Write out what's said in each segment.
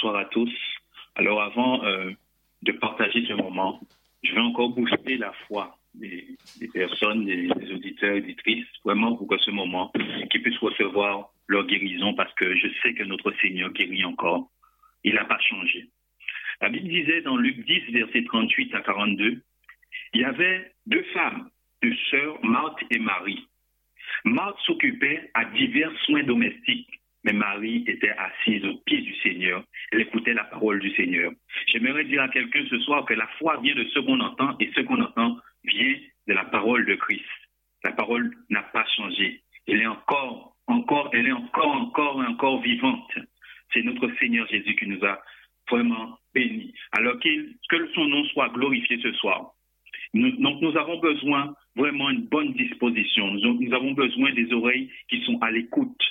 bonsoir à tous. Alors avant euh, de partager ce moment, je vais encore booster la foi des, personnes, des, des, auditeurs, auditrices, vraiment pour que ce moment, qu'ils puissent recevoir leur guérison parce que je sais que notre Seigneur guérit encore. Il n'a pas changé. La Bible disait dans Luc 10, versets 38 à 42, il y avait deux femmes, deux sœurs, Marthe et Marie. Marthe s'occupait à divers soins domestiques mais Marie était assise aux pieds du Seigneur. Elle écoutait la parole du Seigneur. J'aimerais dire à quelqu'un ce soir que la foi vient de ce qu'on entend et ce qu'on entend vient de la parole de Christ. La parole n'a pas changé. Elle est encore, encore, elle est encore, encore, encore vivante. C'est notre Seigneur Jésus qui nous a vraiment bénis. Alors que son nom soit glorifié ce soir. donc nous avons besoin vraiment d'une bonne disposition. nous avons besoin des oreilles qui sont à l'écoute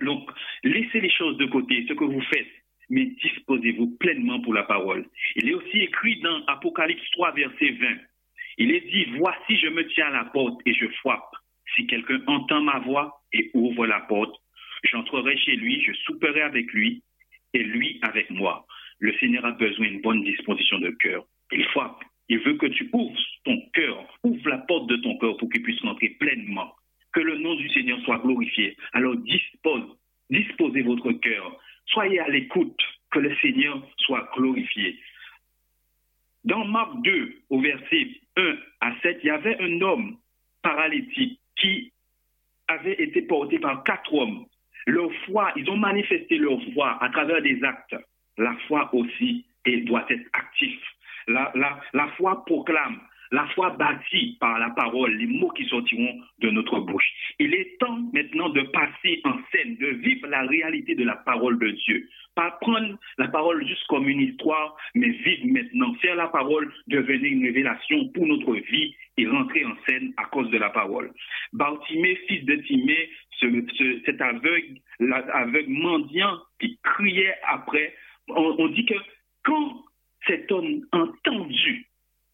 donc, laissez les choses de côté, ce que vous faites, mais disposez-vous pleinement pour la parole. Il est aussi écrit dans Apocalypse 3, verset 20. Il est dit, voici, je me tiens à la porte et je frappe. Si quelqu'un entend ma voix et ouvre la porte, j'entrerai chez lui, je souperai avec lui et lui avec moi. Le Seigneur a besoin d'une bonne disposition de cœur. Il frappe. Il veut que tu ouvres ton cœur, ouvre la porte de ton cœur pour qu'il puisse rentrer pleinement que le nom du Seigneur soit glorifié. Alors dispose, disposez votre cœur. Soyez à l'écoute, que le Seigneur soit glorifié. Dans Marc 2, au verset 1 à 7, il y avait un homme paralytique qui avait été porté par quatre hommes. Leur foi, ils ont manifesté leur foi à travers des actes. La foi aussi doit être active. La, la, la foi proclame, la foi bâtie par la parole, les mots qui sortiront de notre bouche. Il est temps maintenant de passer en scène, de vivre la réalité de la parole de Dieu. Pas prendre la parole juste comme une histoire, mais vivre maintenant, faire la parole devenir une révélation pour notre vie et rentrer en scène à cause de la parole. Bartimée, fils de Timée, cet aveugle, l'aveugle mendiant qui criait après, on dit que quand cet homme entendu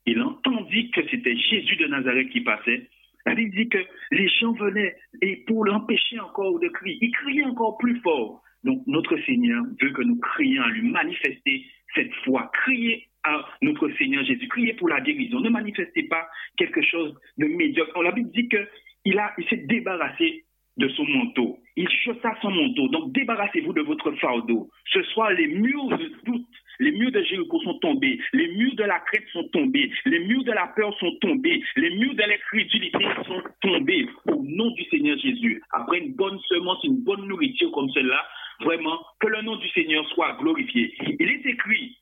il entendit que c'était Jésus de Nazareth qui passait. Il dit que les gens venaient et pour l'empêcher encore de crier, il criait encore plus fort. Donc notre Seigneur veut que nous crions à lui manifester cette foi, crier à notre Seigneur Jésus, crier pour la guérison. Ne manifestez pas quelque chose de médiocre. La Bible dit qu'il il, il s'est débarrassé de son manteau. Il chaussa son manteau. Donc débarrassez-vous de votre fardeau. Ce soir, les murs de doute les murs de Jéricho sont tombés. Les murs de la crête sont tombés. Les murs de la peur sont tombés. Les murs de l'incrédulité sont tombés au nom du Seigneur Jésus. Après une bonne semence, une bonne nourriture comme celle-là, vraiment, que le nom du Seigneur soit glorifié. Il est écrit,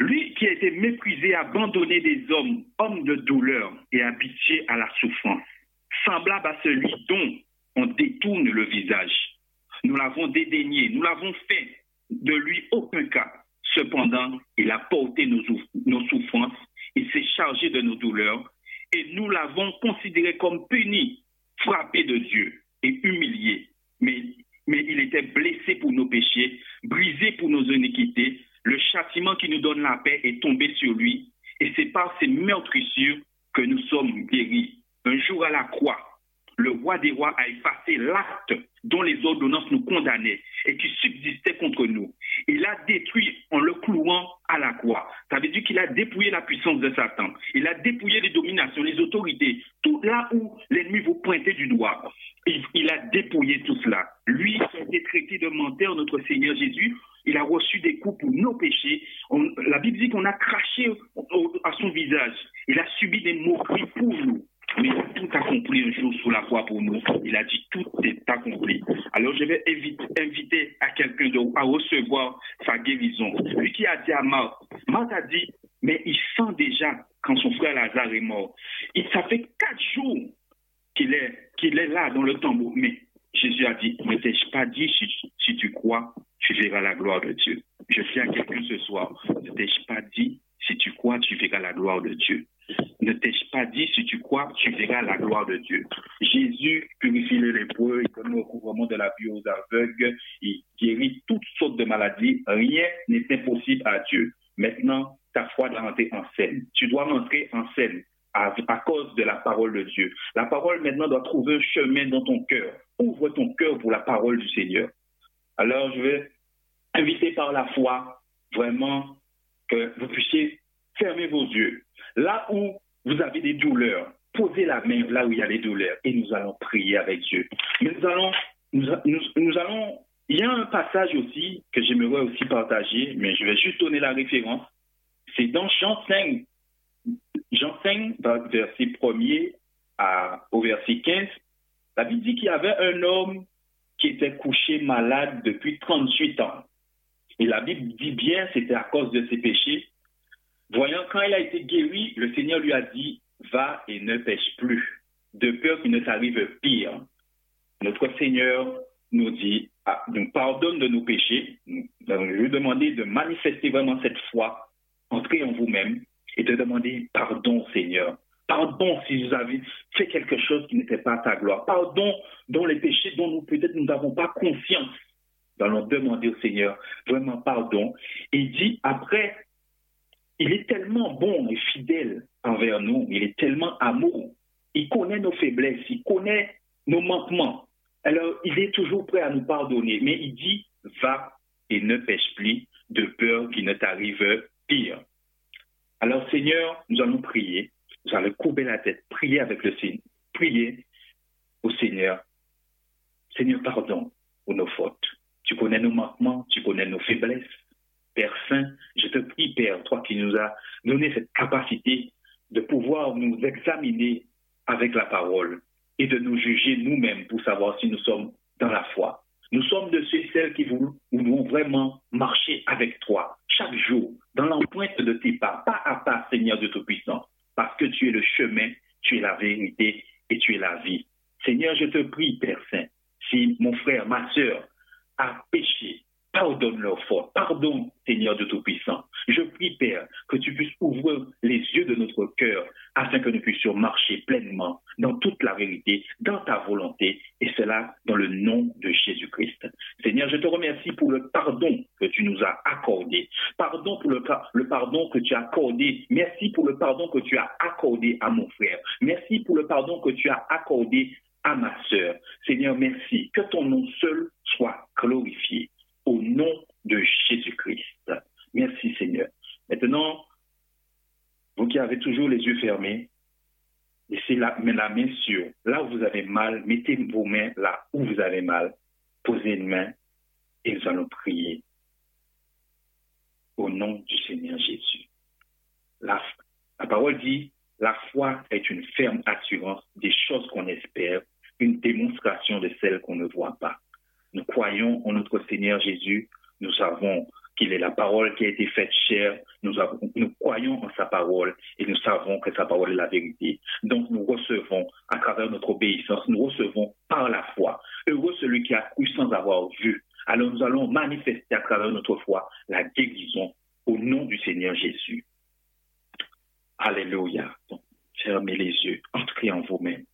lui qui a été méprisé, abandonné des hommes, homme de douleur et habitué à la souffrance, semblable à celui dont on détourne le visage. Nous l'avons dédaigné, nous l'avons fait de lui aucun cas. Cependant, il a porté nos, souffrances, il s'est chargé de nos douleurs, et nous l'avons considéré comme puni, frappé de Dieu et humilié. Mais, mais il était blessé pour nos péchés, brisé pour nos iniquités. Le châtiment qui nous donne la paix est tombé sur lui, et c'est par ces meurtrissures que nous sommes guéris. Un jour à la croix, le roi des rois a effacé l'acte dont les ordonnances nous condamnaient et qui subsistait contre nous. Il a détruit en le clouant à la croix. Ça veut dire qu'il a dépouillé la puissance de Satan. Il a dépouillé les dominations, les autorités, tout là où l'ennemi vous pointait du doigt. Il, a dépouillé tout cela. Lui qui a été traité de menteur, notre Seigneur Jésus, il a reçu des coups pour nos péchés. la Bible dit qu'on a craché à son visage. Il a subi des moqueries pour nous mais tout accompli un jour sous la croix pour nous. Il a dit tout est accompli. Alors je vais inviter à quelqu'un à recevoir sa guérison. Lui qui a dit à Marc, Marc a dit, mais il sent déjà quand son frère Lazare est mort. Il, ça fait quatre jours qu'il est, là dans le tombeau. Mais Jésus a dit, ne t'ai-je pas dit, si, si tu crois, tu verras la gloire de Dieu. Je dis à quelqu'un ce soir, ne t'ai-je pas dit, si tu crois, tu verras la gloire de Dieu. Ne t'ai-je pas dit, si tu crois, tu verras la gloire de Dieu. Jésus purifie les lépreux, il donne le recouvrement de la vie aux aveugles, il guérit toutes sortes de maladies. Rien n'est impossible à Dieu. Maintenant, ta foi doit rentrer en scène. Tu dois rentrer en scène à, à, cause de la parole de Dieu. La parole maintenant doit trouver un chemin dans ton cœur. Ouvre ton cœur pour la parole du Seigneur. Alors je vais inviter par la foi, vraiment, que vous puissiez fermer vos yeux. Là où vous avez des douleurs, posez la main là où il y a les douleurs et nous allons prier avec Dieu. Nous allons, nous, allons, il y a un passage aussi que j'aimerais aussi partager, mais je vais juste donner la référence. C'est dans Jean 5, Jean 5, verset 1er à, au verset 15. La Bible dit qu'il y avait un homme qui était couché malade depuis 38 ans. Et la Bible dit bien, c'était à cause de ses péchés. Voyant quand il a été guéri, le Seigneur lui a dit, va et ne pêche plus, de peur qu'il ne t'arrive pire. Notre Seigneur nous dit, ah, nous pardonne de nos péchés. je veux demander de manifester vraiment cette foi, entrer en vous-même et de demander pardon, Seigneur. Pardon si vous avez fait quelque chose qui n'était pas à ta gloire. Pardon dans les péchés dont nous peut-être nous n'avons pas conscience. Nous allons demander au Seigneur vraiment pardon. Et dit après, il est tellement bon et fidèle envers nous, il est tellement amour, il connaît nos faiblesses, il connaît nos manquements. Alors, il est toujours prêt à nous pardonner, mais il dit, va et ne pêche plus de peur qu'il ne t'arrive pire. Alors, Seigneur, nous allons prier, nous allons courber la tête, prier avec le Seigneur, prier au Seigneur. Seigneur, pardon pour nos fautes. Tu connais nos manquements, tu connais nos faiblesses. Père Saint, je te prie, Père, toi qui nous as donné cette capacité de pouvoir nous examiner avec la parole et de nous juger nous-mêmes pour savoir si nous sommes dans la foi. Nous sommes de ceux et celles qui voulons vraiment marcher avec toi chaque jour dans l'empreinte de tes pas, pas à pas, Seigneur de Tout-Puissant, parce que tu es le chemin, tu es la vérité et tu es la vie. Seigneur, je te prie, Père Saint, si mon frère, ma sœur a péché, Pardonne leurs fautes. Pardon, Seigneur de Tout-Puissant. Je prie, Père, que tu puisses ouvrir les yeux de notre cœur afin que nous puissions marcher pleinement dans toute la vérité, dans ta volonté, et cela dans le nom de Jésus-Christ. Seigneur, je te remercie pour le pardon que tu nous as accordé. Pardon pour le, le pardon que tu as accordé. Merci pour le que tu as accordé à mon frère. Merci pour le pardon que tu as accordé à ma sœur. Seigneur, merci. Que ton nom seul soit glorifié au nom de Jésus-Christ. Merci Seigneur. Maintenant, vous qui avez toujours les yeux fermés, laissez la, la main sur là où vous avez mal, mettez vos mains là où vous avez mal, posez une main et nous allons prier au nom du Seigneur Jésus. La, la parole dit, la foi est une ferme assurance des choses qu'on espère, une démonstration de celles qu'on ne voit pas. Nous croyons en notre Seigneur Jésus. Nous savons qu'il est la parole qui a été faite chère. Nous, nous, croyons en sa parole et nous savons que sa parole est la vérité. Donc nous recevons à travers notre obéissance, nous recevons par la foi. Heureux celui qui a cru sans avoir vu. Alors nous allons manifester à travers notre foi la guérison au nom du Seigneur Jésus. Alléluia. fermez les yeux, entrez en vous-même.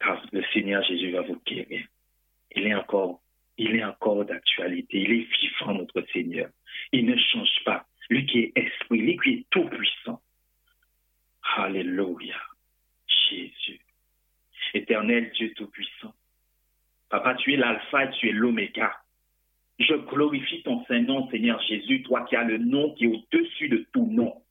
Car le Seigneur Jésus va vous guérir il est encore, il est encore d'actualité. Il est vivant, notre Seigneur. Il ne change pas. Lui qui est esprit, lui qui est tout puissant. Alléluia. Jésus. Éternel Dieu tout-puissant. Papa, tu es l'alpha et tu es l'oméga. Je glorifie ton Saint-Nom, Seigneur Jésus, toi qui as le nom qui est au-dessus de tout nom.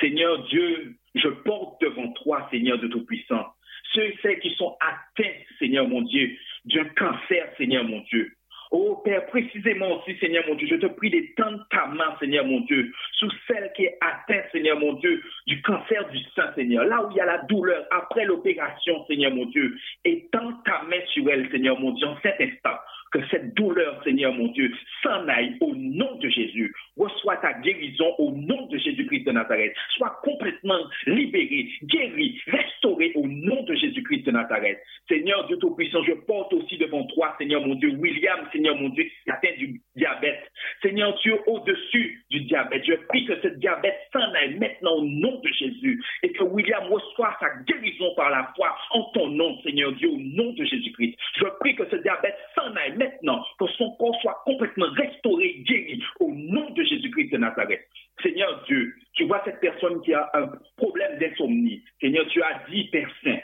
Seigneur Dieu, je porte devant toi, Seigneur de Tout-Puissant, ceux et celles qui sont atteints, Seigneur mon Dieu, d'un cancer, Seigneur mon Dieu. Oh Père, précisément aussi, Seigneur mon Dieu, je te prie d'étendre ta main, Seigneur mon Dieu, sous celle qui est atteinte, Seigneur mon Dieu, du cancer du sein, Seigneur. Là où il y a la douleur après l'opération, Seigneur mon Dieu, étends ta main sur elle, Seigneur mon Dieu, en cet instant que cette douleur, Seigneur mon Dieu, s'en aille au nom de Jésus. Reçois ta guérison au nom de Jésus-Christ de Nazareth. Sois complètement libéré, guéri, restauré au nom de Jésus-Christ de Nazareth. Seigneur Dieu Tout-Puissant, je porte aussi devant toi, Seigneur mon Dieu, William, Seigneur mon Dieu, qui atteint du diabète. Seigneur Dieu, au-dessus du diabète, je prie que ce diabète s'en aille maintenant au nom de Jésus et que William reçoive sa guérison par la foi en ton nom, Seigneur Dieu, au nom de Jésus-Christ. Je prie que ce diabète s'en aille maintenant, que son corps soit complètement restauré, guéri au nom de Jésus-Christ de Nazareth. Seigneur Dieu, tu vois cette personne qui a un problème d'insomnie. Seigneur, tu as dit, Père Saint,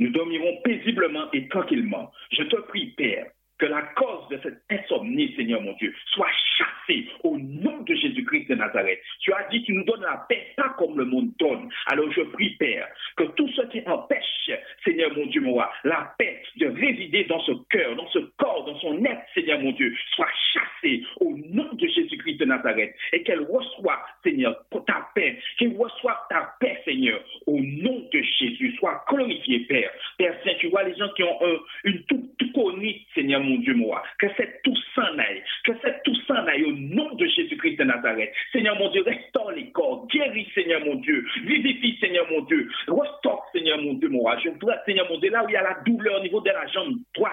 nous dormirons paisiblement et tranquillement. Je te prie, Père, que la cause de cette insomnie, Seigneur mon Dieu, soit chassé au nom de Jésus-Christ de Nazareth. Tu as dit, tu nous donnes la paix, pas comme le monde donne. Alors je prie, Père, que tout ce qui empêche, Seigneur mon Dieu, moi, la paix de résider dans ce cœur, dans ce corps, dans son être, Seigneur mon Dieu, soit chassé au nom de Jésus-Christ de Nazareth et qu'elle reçoit, Seigneur, ta paix, qu'elle reçoive ta paix, Seigneur, au nom de Jésus. Sois glorifié, Père. Père Saint, tu vois les gens qui ont une toute connue, Seigneur mon Dieu, moi, que cette tout s'en aille, que cette tout s'en aille au nom de Jésus-Christ de Nazareth. Seigneur mon Dieu, restaure les corps, guéris, Seigneur mon Dieu, vivifie, Seigneur mon Dieu, restaure, Seigneur mon Dieu, moi. Je voudrais, Seigneur mon Dieu, là où il y a la douleur au niveau de la jambe droite,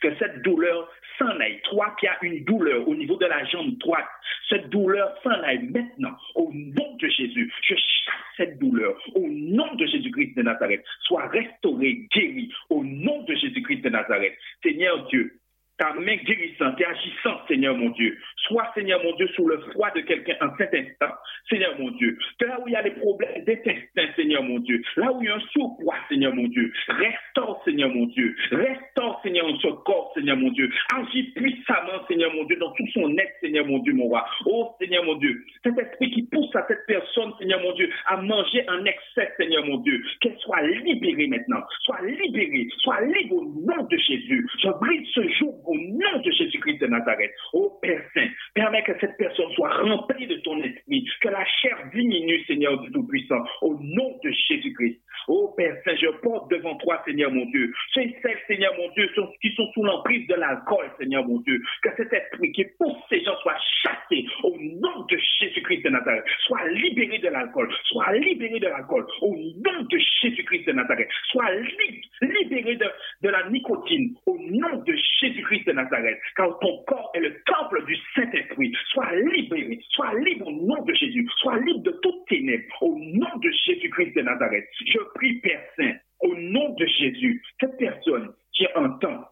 que cette douleur s'en aille. Toi qui as une douleur au niveau de la jambe droite, cette douleur s'en aille maintenant au nom de Jésus. Je chasse cette douleur au nom de Jésus-Christ de Nazareth. Sois restauré, guéri au nom de Jésus-Christ de Nazareth. Seigneur Dieu, ta main guérissante et agissante, Seigneur mon Dieu. Sois, Seigneur mon Dieu, sous le froid de quelqu'un en cet instant, Seigneur mon Dieu. Que là où il y a des problèmes d'intestin, Seigneur mon Dieu. Là où il y a un surpoids, Seigneur mon Dieu. Restaure, Seigneur mon Dieu. Restaure, Seigneur, ce corps, Seigneur mon Dieu. Agis puissamment, Seigneur mon Dieu, dans tout son être, Seigneur mon Dieu, mon roi. Oh, Seigneur mon Dieu. Cet esprit qui pousse à cette personne, Seigneur mon Dieu, à manger en excès, Seigneur mon Dieu. Qu'elle soit libérée maintenant. Soit libérée. Soit libre au nom de Jésus. Je brise ce jour au nom de Jésus-Christ de Nazareth. Ô Père Saint, permets que cette personne soit remplie de ton esprit, que la chair diminue, Seigneur du Tout-Puissant, au nom de Jésus-Christ. Ô Père Saint, je porte devant toi, Seigneur mon Dieu, ces celles, Seigneur mon Dieu, qui sont sous l'emprise de l'alcool, Seigneur mon Dieu, que cet esprit qui pousse ces gens soit chassé au nom de Jésus-Christ de Nazareth, soit libéré de l'alcool, soit libéré de l'alcool, au nom de Jésus-Christ de Nazareth, soit libéré de, de la nicotine, au nom de Jésus-Christ de Nazareth, car ton corps est le temple du Saint-Esprit. Sois libéré, sois libre au nom de Jésus, sois libre de toutes ténèbres, au nom de Jésus-Christ de Nazareth. Je prie, Père Saint, au nom de Jésus, cette personne qui entend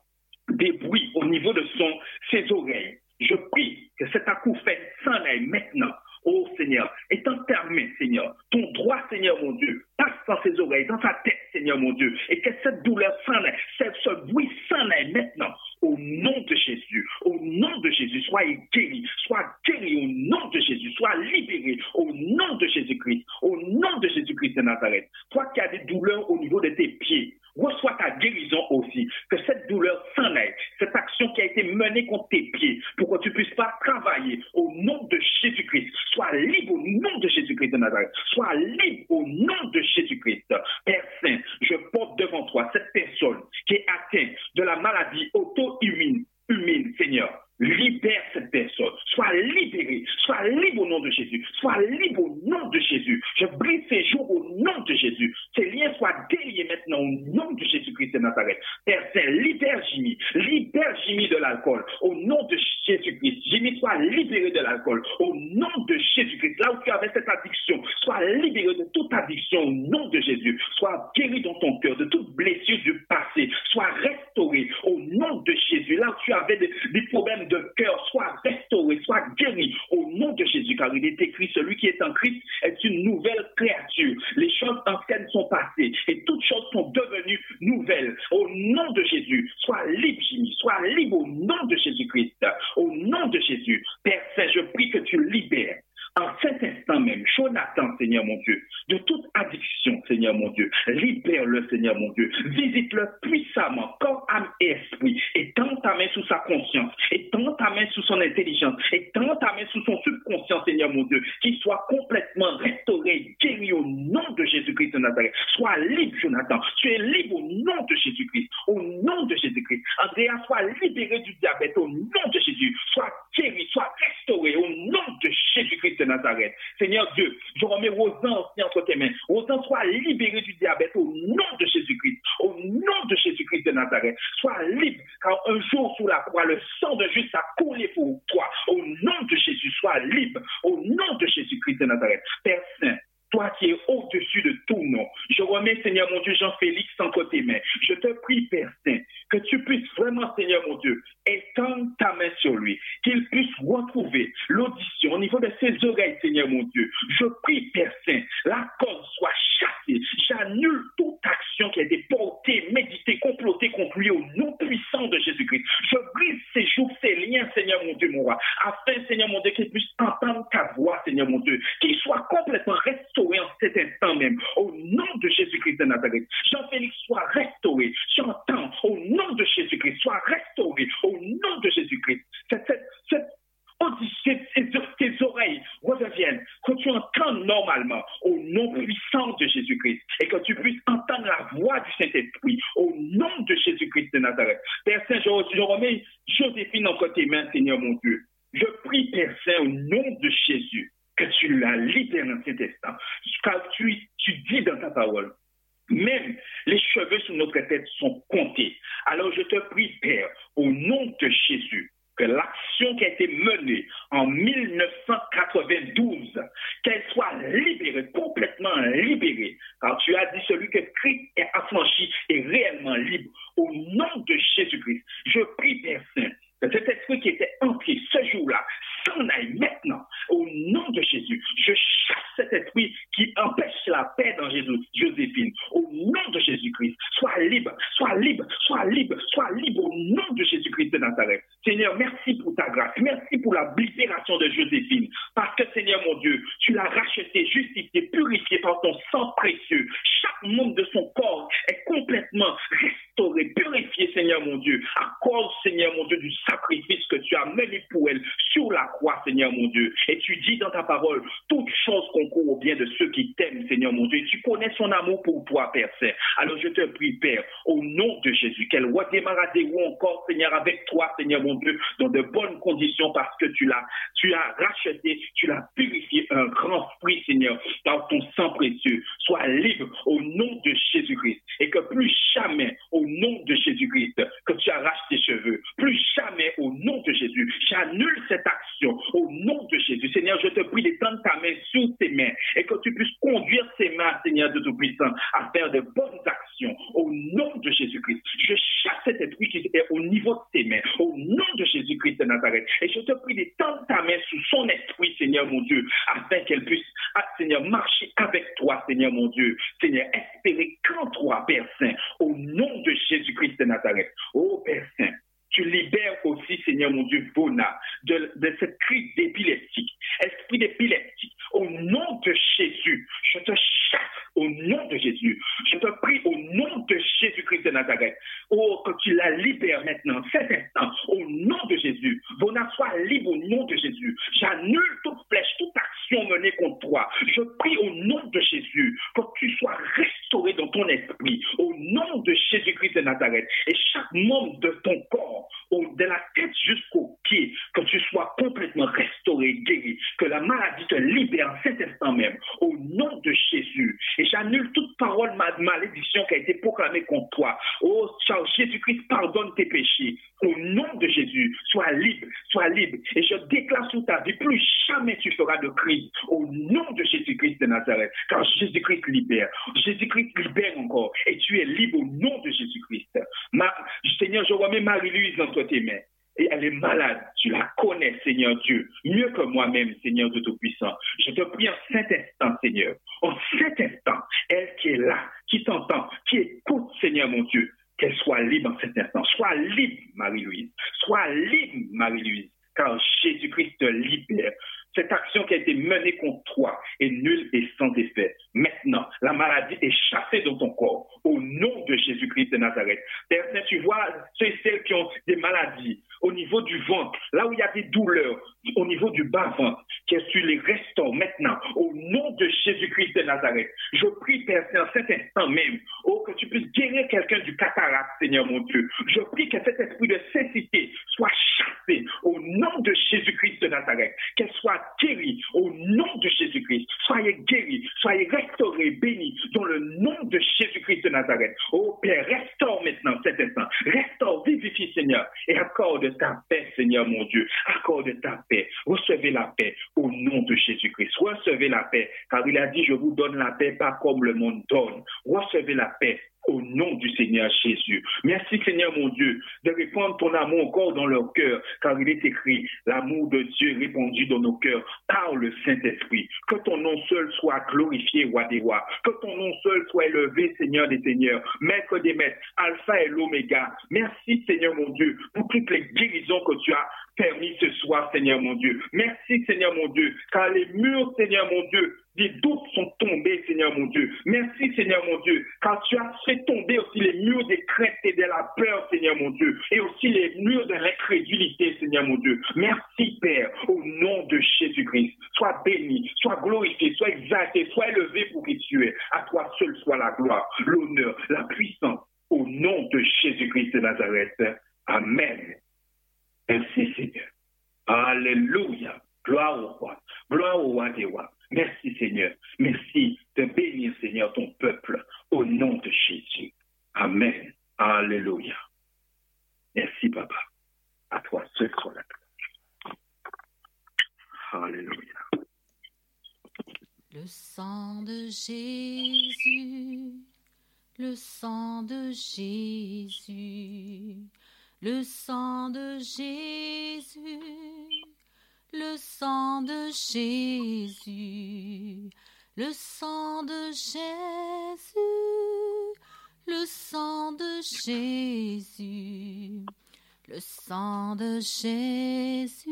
des bruits au niveau de son, ses oreilles, je prie que cet acouphène s'en aille maintenant. Oh Seigneur, étant fermé, Seigneur, ton droit, Seigneur mon Dieu, passe dans ses oreilles, dans sa tête, Seigneur mon Dieu, et que cette douleur s'en aille, ce bruit s'en aille maintenant, au nom de Jésus, au nom de Jésus, sois guéri, sois guéri au nom de Jésus, sois libéré au nom de Jésus-Christ, au nom de Jésus-Christ de Nazareth. Toi qui as des douleurs au niveau de tes pieds, reçois ta guérison aussi, que cette douleur s'en aille, cette action qui a été menée contre tes pieds, pour que tu puisses pas travailler au nom de Jésus-Christ. Sois libre au nom de Jésus-Christ de Nazareth. Sois libre au nom de Jésus-Christ. Père Saint, je porte devant toi cette de la maladie auto-immune, Seigneur. Libère cette personne. Sois libéré. Sois libre au nom de Jésus. Sois libre au nom de Jésus. Je brise ces jours au nom de Jésus. Ces liens soient déliés maintenant au nom de Jésus-Christ de Nazareth. Père Saint, libère Jimmy. Libère Jimmy de l'alcool. Au nom de Jésus-Christ. Jimmy soit libéré de l'alcool. Au nom de Jésus-Christ. Là où tu avais cette addiction, sois libéré de toute addiction au nom de Jésus. Sois guéri dans ton cœur de toute blessure du passé. Sois restauré au nom de Jésus. Là où tu avais des, problèmes de cœur soit restauré, soit guéri au nom de Jésus, car il est écrit, celui qui est en Christ est une nouvelle créature. Les choses anciennes sont passées et toutes choses sont devenues nouvelles. Au nom de Jésus, sois libre, Jimmy, sois libre au nom de Jésus-Christ. Au nom de Jésus, Père Saint, je prie que tu libères en cet instant même, Jonathan, Seigneur mon Dieu, de toute addiction, Seigneur mon Dieu, libère-le, Seigneur mon Dieu, visite-le puissamment, corps, âme et esprit, et tends ta main sous sa conscience, et tends ta main sous son intelligence, et tends ta main sous son subconscient, Seigneur mon Dieu, qu'il soit complètement restauré, guéri au nom de Jésus-Christ de Nazareth. Sois libre, Jonathan, tu es libre au nom de Jésus-Christ, au nom de Jésus-Christ. Andrea, sois libéré du diabète au nom de Jésus, sois guéri, sois restauré au nom Jésus-Christ de Nazareth. Seigneur Dieu, je remets Rosan aussi entre tes mains. Rosan soit libéré du diabète au nom de Jésus-Christ. Au nom de Jésus-Christ de Nazareth. Sois libre, car un jour sous la croix, le sang de juste a coulé pour toi. Au nom de Jésus, sois libre. Au nom de Jésus-Christ de Nazareth. Père Saint, toi qui es au-dessus de tout nom. Je remets, Seigneur mon Dieu, Jean-Félix entre tes mains. Je te prie, Père Saint, que tu puisses vraiment, Seigneur mon Dieu, étendre ta main sur lui, qu'il puisse retrouver l'audition au niveau de ses oreilles, Seigneur mon Dieu. Je prie, Père Saint, la cause soit chassée. J'annule toute qui a été portée, méditée, complotée contre au nom puissant de Jésus-Christ. Je brise ses jours, ses liens, Seigneur mon Dieu, mon roi, afin, Seigneur mon Dieu, qu'ils puissent entendre ta voix, Seigneur mon Dieu, qu'ils soient complètement restaurés en cet instant même, au nom de Jésus-Christ de Nazareth. Jean-Félix soit restauré, j'entends, au nom de Jésus-Christ, soit restauré, au nom de Jésus-Christ. Cette, cette, tes oreilles redeviennent, que tu entends normalement au nom puissant de Jésus-Christ et que tu puisses entendre la voix du Saint-Esprit au nom de Jésus-Christ de Nazareth. Père Saint, je, remets Joséphine entre tes mains, Seigneur mon Dieu. Je prie, Père Saint, au nom de Jésus, que tu la libères dans cet instant. Car tu dis dans ta parole, même les cheveux sur notre tête sont comptés. Alors je te prie, Père, au nom de Jésus, l'action qui a été menée en 1992, qu'elle soit libérée, complètement libérée. Car tu as dit celui que Christ est affranchi est réellement libre. Au nom de Jésus-Christ, je prie, Père Saint, que cet esprit qui était entré ce jour-là s'en aille maintenant. Au nom de Jésus, je chasse cet esprit qui empêche la paix dans Jésus, Joséphine. Au nom de Jésus-Christ, sois libre, sois libre, sois libre, sois libre au nom de Jésus-Christ de Nazareth. Seigneur, merci pour ta grâce. Merci pour la libération de Joséphine. Parce que, Seigneur mon Dieu, tu l'as racheté, justifié, purifié par ton sang précieux. Chaque membre de son corps est complètement restauré, purifié, Seigneur mon Dieu, à cause, Seigneur mon Dieu, du sacrifice que tu as mené pour elle sur la croix, Seigneur mon Dieu. Et tu dis dans ta parole, toute chose concourt au bien de ceux qui t'aiment, Seigneur mon Dieu. Et tu connais son amour pour toi, Père Saint. Alors je te prie, Père, au nom de Jésus, qu'elle redémarre des encore, Seigneur, avec toi, Seigneur mon Dieu, dans de bonnes conditions parce que tu l'as, tu as racheté, tu l'as purifié un grand fruit, Seigneur, dans ton sang précieux. Sois libre au nom de Jésus-Christ et que plus jamais, au nom de Jésus-Christ, que tu arraches tes cheveux, plus jamais, au nom de Jésus, j'annule cette action au nom de Jésus. Seigneur, je te prie d'étendre ta main sur tes mains et que tu puisses conduire ces mains, Seigneur de Tout-Puissant, à faire de bonnes actions au nom de Jésus-Christ. Je chasse cet esprit qui est au niveau de tes mains, au nom de Jésus-Christ de Nazareth. Et je te prie d'étendre ta main sous son esprit, Seigneur mon Dieu, afin qu'elle puisse, ah, Seigneur, marcher avec toi, Seigneur mon Dieu. Seigneur, espérer qu'en toi, Père Saint, au nom de Jésus-Christ de Nazareth. Oh Père Saint, tu libères aussi, Seigneur mon Dieu, Bona, de, cette crise d'épileptique, esprit d'épileptique. Au nom de Jésus, je te chasse au nom de Jésus. Je te prie au nom de Jésus-Christ de Nazareth. Oh, que tu la libères maintenant, cet instant, au nom de Jésus. Bona soit libre au nom de Jésus. J'annule toute flèche, toute action menée contre toi. Je prie au nom de Jésus que tu sois restauré dans ton esprit, au nom de Jésus-Christ de Nazareth. Et chaque membre de ton corps, de la tête jusqu'au pied, que tu sois complètement restauré, guéri, que la maladie te libère cet instant même, au nom de Jésus. Et j'annule toute parole malédiction qui a été proclamée contre toi. Oh, Jésus-Christ, pardonne tes péchés. Au nom de Jésus, sois libre, sois libre. Et je déclare sur ta vie, plus jamais tu feras de crise. Au nom de Jésus-Christ de Nazareth. Car Jésus-Christ libère. Jésus-Christ libère encore. Et tu es libre au nom de Jésus-Christ. Seigneur, je remets Marie-Louise entre tes mains et elle est malade. Tu la connais, Seigneur Dieu, mieux que moi-même, Seigneur de Tout-Puissant. Je te prie en cet instant, Seigneur, en cet instant, elle qui est là, qui t'entend, qui écoute, Seigneur mon Dieu, qu'elle soit libre en cet instant. Sois libre, Marie-Louise. Sois libre, Marie-Louise, car Jésus-Christ te libère. Cette action qui a été menée contre toi est nulle et sans effet. Maintenant, la maladie est chassée dans ton corps au nom de Jésus-Christ de Nazareth. Père tu vois ceux et celles qui ont des maladies au niveau du ventre, là où il y a des douleurs, au niveau du bas-ventre, que tu les restaures maintenant au nom de Jésus-Christ de Nazareth. Je prie, Père en cet instant même, oh, que tu puisses guérir quelqu'un du cataracte, Seigneur mon Dieu. Je prie que cet esprit de cécité soit chassé au nom de Jésus-Christ de Nazareth, qu'elle soit guérie au nom de Jésus-Christ. Soyez guéris, soyez restaurés, bénis dans le nom de Jésus-Christ de Nazareth. Oh Père, restaure maintenant cet instant. Restaure, vivifie, Seigneur, et accorde ta paix, Seigneur mon Dieu. Accorde ta paix. Recevez la paix au nom de Jésus-Christ. Recevez la paix, car il a dit, je vous donne la paix, pas comme le monde donne. Recevez la paix au nom du Seigneur Jésus. Merci Seigneur mon Dieu de répandre ton amour encore dans leur cœur, car il est écrit, l'amour de Dieu répandu dans nos cœurs par le Saint-Esprit. Que ton nom seul soit glorifié, roi des rois. Que ton nom seul soit élevé, Seigneur des seigneurs, maître des maîtres, alpha et l'oméga. Merci Seigneur mon Dieu pour toutes les guérisons que tu as permis ce soir, Seigneur mon Dieu. Merci, Seigneur mon Dieu, car les murs, Seigneur mon Dieu, des doutes sont tombés, Seigneur mon Dieu. Merci, Seigneur mon Dieu, car tu as fait tomber aussi les murs des craintes et de la peur, Seigneur mon Dieu, et aussi les murs de l'incrédulité, Seigneur mon Dieu. Merci, Père, au nom de Jésus-Christ. Sois béni, sois glorifié, sois exalté, sois élevé pour qui tu es. À toi seul soit la gloire, l'honneur, la puissance, au nom de Jésus-Christ de Nazareth. Amen. Merci, Seigneur. Alléluia. Gloire au roi. Gloire au roi des rois. Merci Seigneur. Merci de bénir Seigneur ton peuple au nom de Jésus. Jésus, le sang de Jésus, le sang de Jésus, le sang de Jésus,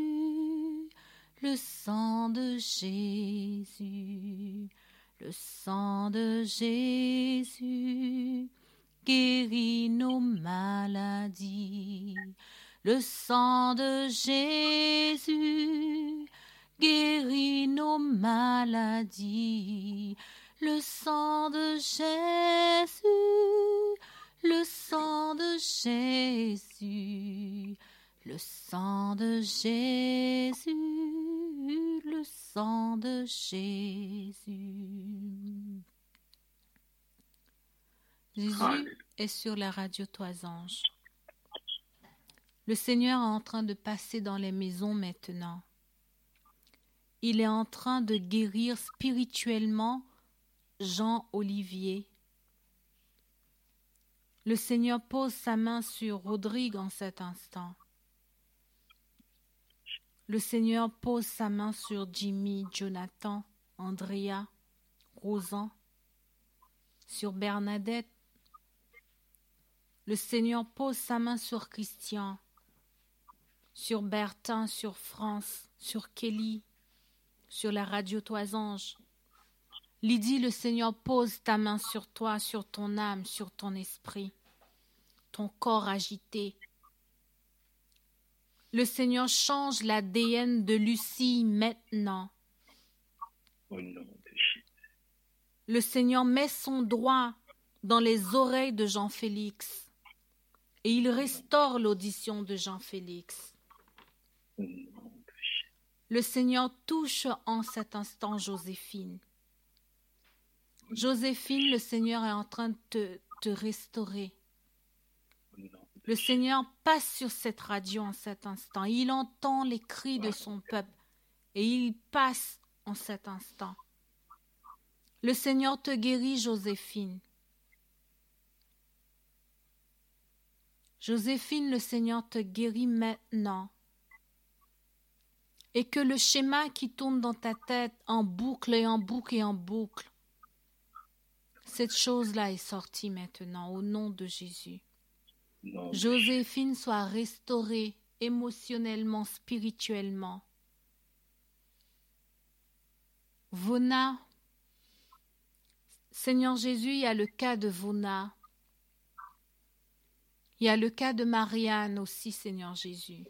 le sang de Jésus, le sang de Jésus Jésus. Jésus est sur la radio Toisange. Le Seigneur est en train de passer dans les maisons maintenant. Il est en train de guérir spirituellement Jean Olivier. Le Seigneur pose sa main sur Rodrigue en cet instant. Le Seigneur pose sa main sur Jimmy, Jonathan, Andrea, Rosan, sur Bernadette. Le Seigneur pose sa main sur Christian, sur Bertin, sur France, sur Kelly, sur la radio Toisange. Lydie, le Seigneur pose ta main sur toi, sur ton âme, sur ton esprit, ton corps agité. Le Seigneur change l'ADN de Lucie maintenant. Le Seigneur met son droit dans les oreilles de Jean-Félix et il restaure l'audition de Jean-Félix. Le Seigneur touche en cet instant Joséphine. Joséphine, le Seigneur est en train de te, te restaurer. Le Seigneur passe sur cette radio en cet instant. Il entend les cris de son peuple et il passe en cet instant. Le Seigneur te guérit, Joséphine. Joséphine, le Seigneur te guérit maintenant et que le schéma qui tourne dans ta tête en boucle et en boucle et en boucle, cette chose-là est sortie maintenant au nom de Jésus. Joséphine soit restaurée émotionnellement, spirituellement. Vona, Seigneur Jésus, il y a le cas de Vona. Il y a le cas de Marianne aussi, Seigneur Jésus.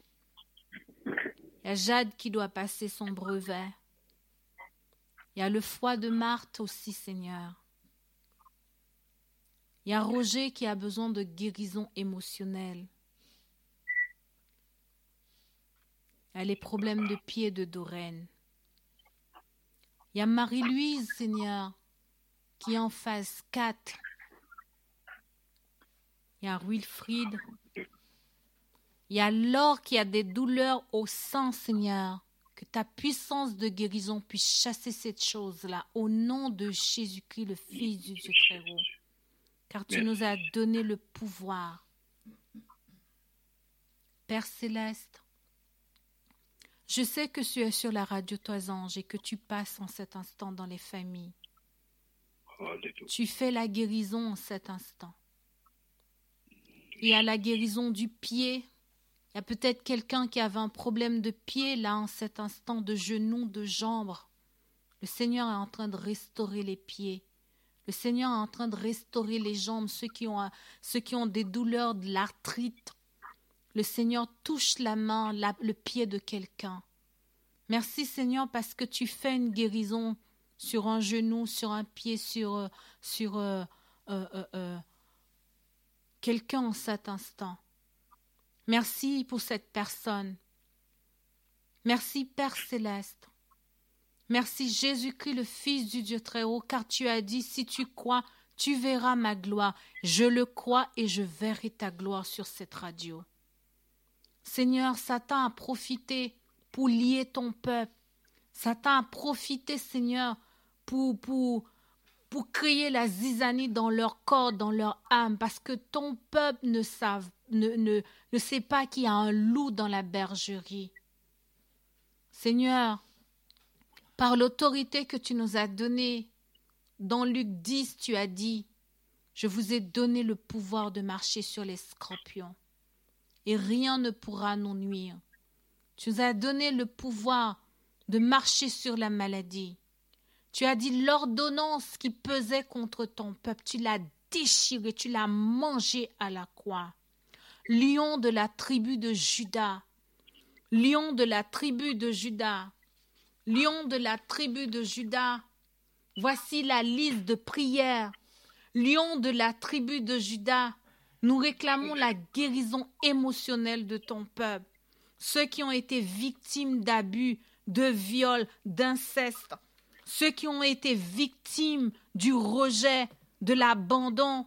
Il y a Jade qui doit passer son brevet. Il y a le foie de Marthe aussi, Seigneur. Il y a Roger qui a besoin de guérison émotionnelle. Il y a les problèmes de pied de Dorène. Il y a Marie-Louise, Seigneur, qui en phase 4. Il y a Wilfried et alors qu'il y a des douleurs au sang, Seigneur, que ta puissance de guérison puisse chasser cette chose-là, au nom de Jésus-Christ, le Fils du Dieu très haut. Car tu nous as donné le pouvoir. Père céleste, je sais que tu es sur la radio Toisange et que tu passes en cet instant dans les familles. Tu fais la guérison en cet instant. Il y a la guérison du pied, Il y a peut-être quelqu'un qui avait un problème de pied là en cet instant, de genoux, de jambes. Le Seigneur est en train de restaurer les pieds. Le Seigneur est en train de restaurer les jambes, ceux qui ont, des douleurs de l'arthrite. Le Seigneur touche la main, le pied de quelqu'un. Merci Seigneur parce que tu fais une guérison sur un genou, sur un pied, sur, euh, euh, euh, quelqu'un en cet instant. Merci pour cette personne. Merci Père céleste. Merci Jésus-Christ, le Fils du Dieu très haut, car tu as dit, si tu crois, tu verras ma gloire. Je le crois et je verrai ta gloire sur cette radio. Seigneur, Satan a profité pour lier ton peuple. Satan a profité, Seigneur, pour, pour, pour créer la zizanie dans leur corps, dans leur âme, parce que ton peuple ne, savent, ne, ne, ne sait pas qu'il y a un loup dans la bergerie. Seigneur, par l'autorité que tu nous as donnée, dans Luc 10, tu as dit Je vous ai donné le pouvoir de marcher sur les scorpions, et rien ne pourra nous nuire. Tu nous as donné le pouvoir de marcher sur la maladie. Tu as dit l'ordonnance qui pesait contre ton peuple, tu l'as déchirée, tu l'as mangée à la croix. Lion de la tribu de Judas, lion de la tribu de Judas, Lion de la tribu de Judas, voici la liste de prières. Lion de la tribu de Judas, nous réclamons la guérison émotionnelle de ton peuple. Ceux qui ont été victimes d'abus, de viols, d'inceste, ceux qui ont été victimes du rejet, de l'abandon,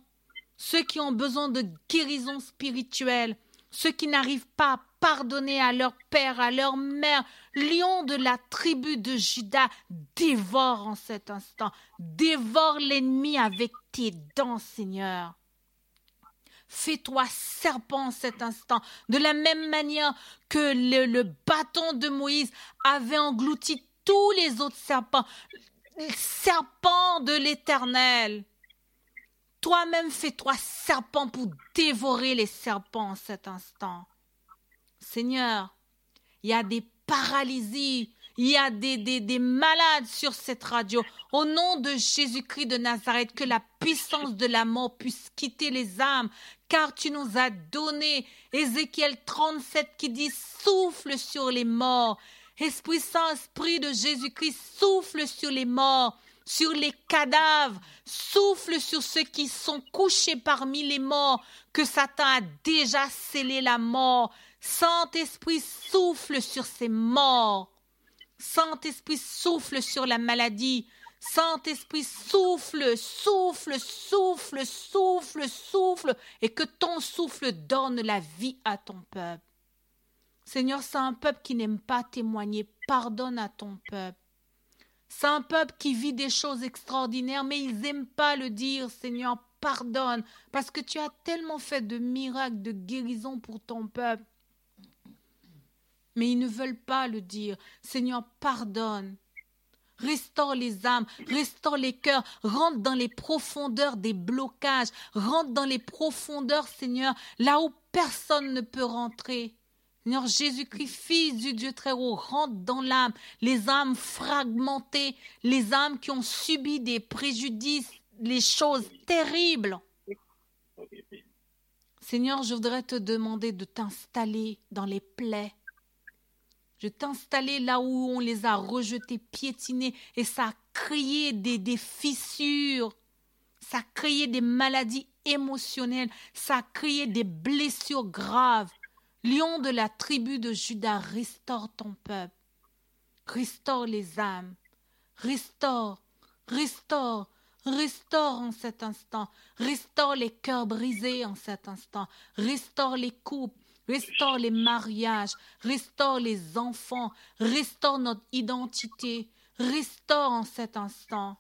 ceux qui ont besoin de guérison spirituelle, ceux qui n'arrivent pas à pardonner à leur père, à leur mère. Lion de la tribu de Judas, dévore en cet instant, dévore l'ennemi avec tes dents, Seigneur. Fais-toi serpent en cet instant, de la même manière que le, le, bâton de Moïse avait englouti tous les autres serpents, serpent de l'Éternel. Toi-même fais-toi serpent pour dévorer les serpents en cet instant. Seigneur, il y a des paralysies, il y a des, des, des, malades sur cette radio. Au nom de Jésus-Christ de Nazareth, que la puissance de la mort puisse quitter les âmes, car tu nous as donné Ézéchiel 37 qui dit souffle sur les morts. Esprit Saint, Esprit de Jésus-Christ, souffle sur les morts sur les cadavres, souffle sur ceux qui sont couchés parmi les morts, que Satan a déjà scellé la mort. Saint-Esprit souffle sur ces morts. Saint-Esprit souffle sur la maladie. Saint-Esprit souffle, souffle, souffle, souffle, souffle, et que ton souffle donne la vie à ton peuple. Seigneur, c'est un peuple qui n'aime pas témoigner. Pardonne à ton peuple. C'est un peuple qui vit des choses extraordinaires, mais ils n'aiment pas le dire, Seigneur, pardonne, parce que tu as tellement fait de miracles, de guérison pour ton peuple. Mais ils ne veulent pas le dire. Seigneur, pardonne. Restaure les âmes, restaure les cœurs, rentre dans les profondeurs des blocages, rentre dans les profondeurs, Seigneur, là où personne ne peut rentrer. Seigneur Jésus-Christ, Fils du Dieu très haut, rentre dans l'âme, les âmes fragmentées, les âmes qui ont subi des préjudices, les choses terribles. Seigneur, je voudrais te demander de t'installer dans les plaies. Je là où on les a rejetés, piétinés, et ça a créé des, des fissures, ça a créé des maladies émotionnelles, ça a créé des blessures graves. Lion de la tribu de Judas, restaure ton peuple. Restaure les âmes. Restaure, restaure, restaure en cet instant. Restaure les cœurs brisés en cet instant. Restaure les couples. Restaure les mariages. Restaure les enfants. Restaure notre identité. Restaure en cet instant.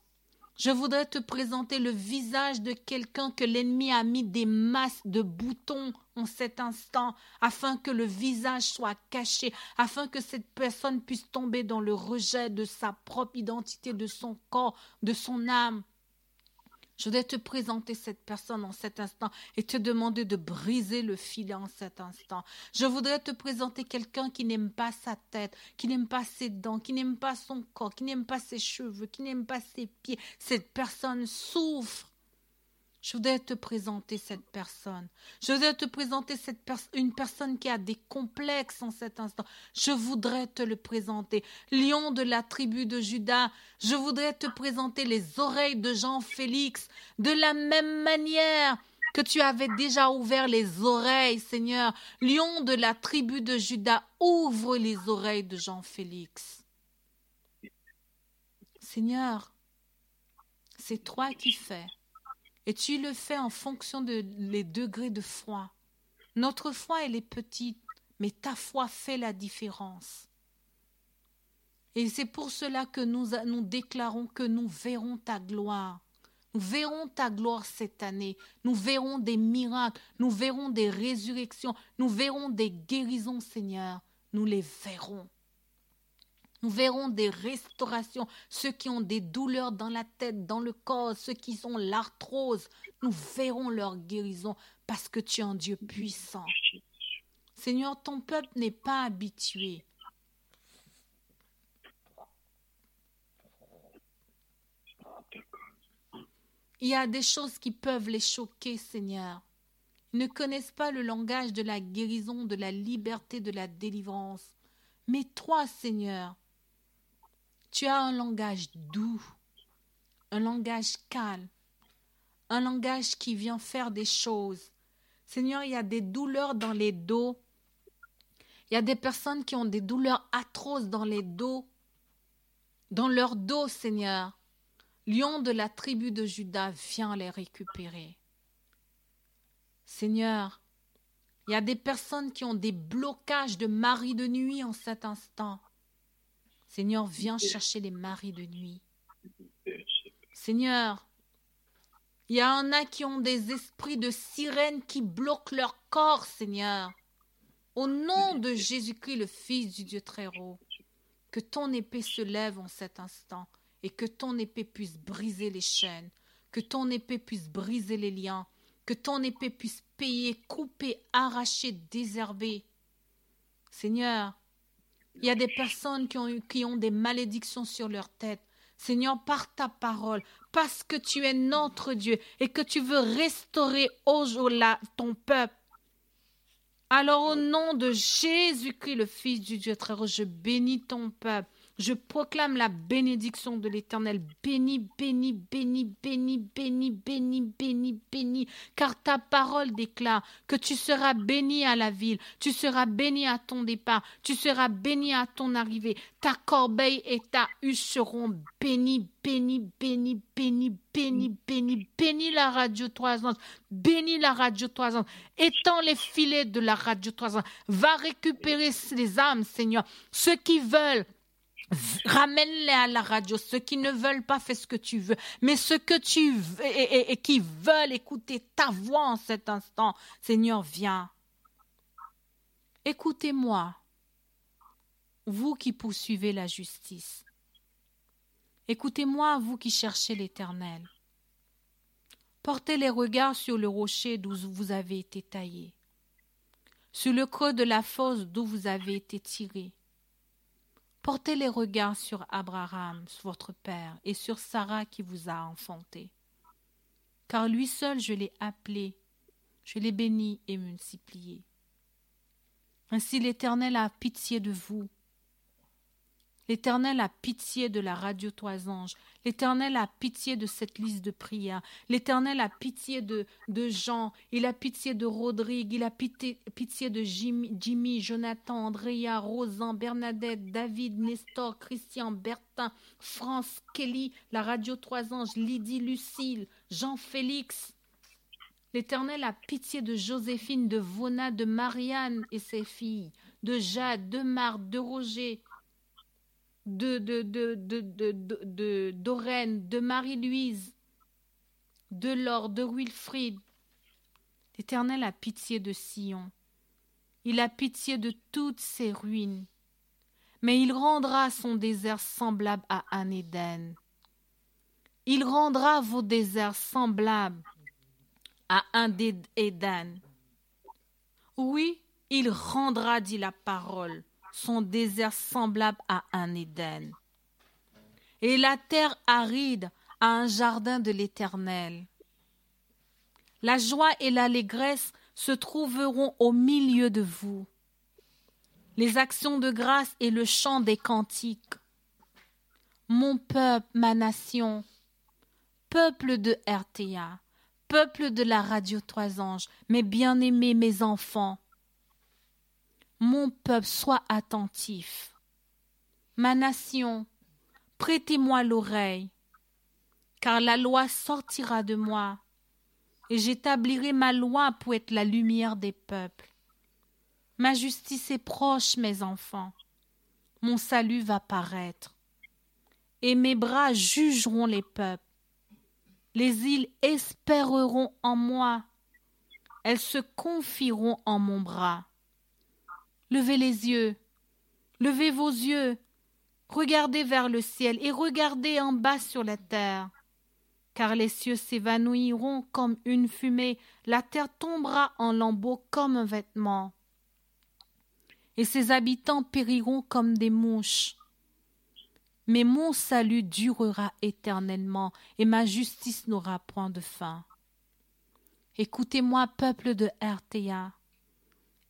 Je voudrais te présenter le visage de quelqu'un que l'ennemi a mis des masses de boutons en cet instant, afin que le visage soit caché, afin que cette personne puisse tomber dans le rejet de sa propre identité, de son corps, de son âme. Je voudrais te présenter cette personne en cet instant et te demander de briser le filet en cet instant. Je voudrais te présenter quelqu'un qui n'aime pas sa tête, qui n'aime pas ses dents, qui n'aime pas son corps, qui n'aime pas ses cheveux, qui n'aime pas ses pieds. Cette personne souffre. Je voudrais te présenter cette personne. Je voudrais te présenter cette une personne qui a des complexes en cet instant. Je voudrais te le présenter. Lion de la tribu de Judas. Je voudrais te présenter les oreilles de Jean-Félix. De la même manière que tu avais déjà ouvert les oreilles, Seigneur. Lion de la tribu de Judas, ouvre les oreilles de Jean-Félix. Seigneur, c'est toi qui fais. Et tu le fais en fonction de degrés de foi. Notre foi, elle est petite, mais ta foi fait la différence. Et c'est pour cela que nous déclarons que nous verrons ta gloire. Nous verrons ta gloire cette année. Nous verrons des miracles. Nous verrons des résurrections. Nous verrons des guérisons, Seigneur. Nous les verrons. Nous verrons des restaurations. Ceux qui ont des douleurs dans la tête, dans le corps, ceux qui ont l'arthrose, nous verrons leur guérison parce que tu es un Dieu puissant. Seigneur, ton peuple n'est pas habitué. Il y a des choses qui peuvent les choquer, Seigneur. Ils ne connaissent pas le langage de la guérison, de la liberté, de la délivrance. Mais toi, Seigneur, tu as un langage doux, un langage calme, un langage qui vient faire des choses. Seigneur, il y a des douleurs dans les dos. Il y a des personnes qui ont des douleurs atroces dans les dos, dans leur dos, Seigneur. Lion de la tribu de Judas, viens les récupérer. Seigneur, il y a des personnes qui ont des blocages de mari de nuit en cet instant. Seigneur, viens chercher les maris de nuit. Seigneur, il y en a qui ont des esprits de sirène qui bloquent leur corps, Seigneur. Au nom de Jésus-Christ, le Fils du Dieu très haut, que ton épée se lève en cet instant et que ton épée puisse briser les chaînes, que ton épée puisse briser les liens, que ton épée puisse payer, couper, arracher, désherber. Seigneur, il y a des personnes qui ont, des malédictions sur leur tête. Seigneur, par ta parole, parce que tu es notre Dieu et que tu veux restaurer aujourd'hui ton peuple. Alors au nom de Jésus-Christ, le Fils du Dieu très haut, je bénis ton peuple. Je proclame la bénédiction de l'Éternel. Béni, béni, béni, béni, béni, béni, béni, béni. Car ta parole déclare que tu seras béni à la ville, tu seras béni à ton départ, tu seras béni à ton arrivée. Ta corbeille et ta huche seront bénis, bénis, bénis, bénis, bénis, bénis, bénis la radio 3 ans, bénis la radio 3 ans, étends les filets de la radio 3 ans, va récupérer les âmes, Seigneur, ceux qui veulent Ramène-les à la radio. Ceux qui ne veulent pas, fais ce que tu veux. Mais ceux que tu veux et, qui veulent écouter ta voix en cet instant, Seigneur, viens. Écoutez-moi, vous qui poursuivez la justice. Écoutez-moi, vous qui cherchez l'Éternel. Portez les regards sur le rocher d'où vous avez été taillé, sur le creux de la fosse d'où vous avez été tiré Portez les regards sur Abraham, votre père, et sur Sarah qui vous a enfanté. Car lui seul je l'ai appelé, je l'ai béni et multiplié. Ainsi l'Éternel a pitié de vous, L'Éternel a pitié de la radio Toisange. L'Éternel a pitié de cette liste de prières. L'Éternel a pitié de, Jean. Il a pitié de Rodrigue. Il a pitié, de Jimmy, Jonathan, Andrea, Rosan, Bernadette, David, Nestor, Christian, Bertin, France, Kelly, la radio Toisange, Lydie, Lucille, Jean-Félix. L'Éternel a pitié de Joséphine, de Vona, de Marianne et ses filles, de Jade, de Marthe, de Roger, de, de, de, de, Marie-Louise, de Laure, de Wilfrid. L'Éternel a pitié de Sion. Il a pitié de toutes ses ruines. Mais il rendra son désert semblable à un Éden. Il rendra vos déserts semblables à un Éden. Oui, il rendra, dit la parole, son désert semblable à un Éden. Et la terre aride à un jardin de l'Éternel. La joie et l'allégresse se trouveront au milieu de vous. Les actions de grâce et le chant des cantiques. Mon peuple, ma nation, peuple de RTA, peuple de la radio Trois Anges, mes bien-aimés, mes enfants, mon peuple, sois attentif. Ma nation, prêtez-moi l'oreille, car la loi sortira de moi, et j'établirai ma loi pour être la lumière des peuples. Ma justice est proche, mes enfants. Mon salut va paraître. Et mes bras jugeront les peuples. Les îles espéreront en moi. Elles se confieront en mon bras. Levez les yeux. Levez vos yeux. Regardez vers le ciel et regardez en bas sur la terre. Car les cieux s'évanouiront comme une fumée, la terre tombera en lambeaux comme un vêtement et ses habitants périront comme des mouches. Mais mon salut durera éternellement, et ma justice n'aura point de fin. Écoutez-moi, peuple de RTA.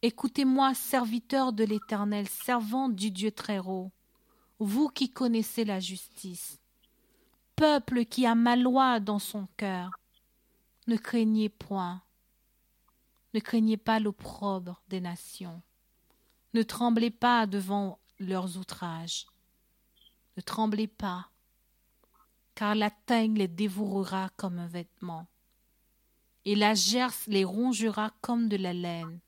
Écoutez-moi, serviteurs de l'Éternel, servants du Dieu très-haut, vous qui connaissez la justice. Peuple qui a ma loi dans son cœur, ne craignez point, ne craignez pas l'opprobre des nations. Ne tremblez pas devant leurs outrages. Ne tremblez pas, car la teigne les dévorera comme un vêtement, et la gerce les rongera comme de la laine.